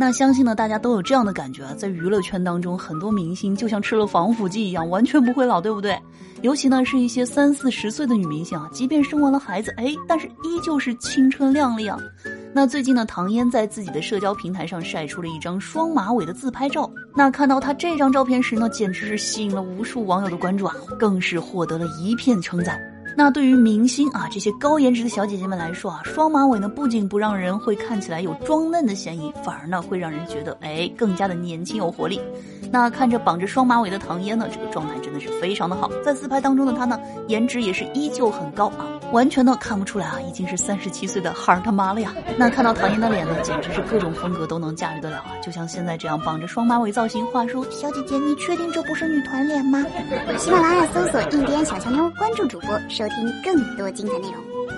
那相信呢，大家都有这样的感觉啊，在娱乐圈当中，很多明星就像吃了防腐剂一样，完全不会老，对不对？尤其呢，是一些三四十岁的女明星啊，即便生完了孩子，哎，但是依旧是青春靓丽啊。那最近呢，唐嫣在自己的社交平台上晒出了一张双马尾的自拍照。那看到她这张照片时呢，简直是吸引了无数网友的关注啊，更是获得了一片称赞。那对于明星啊这些高颜值的小姐姐们来说啊，双马尾呢不仅不让人会看起来有装嫩的嫌疑，反而呢会让人觉得哎更加的年轻有活力。那看着绑着双马尾的唐嫣呢，这个状态真的是非常的好。在自拍当中的她呢，颜值也是依旧很高啊，完全呢看不出来啊已经是三十七岁的孩儿他妈了呀。那看到唐嫣的脸呢，简直是各种风格都能驾驭得了啊，就像现在这样绑着双马尾造型。话说，小姐姐，你确定这不是女团脸吗？喜马拉雅搜索“印第安小强妞”，关注主播收。听更多精彩内容。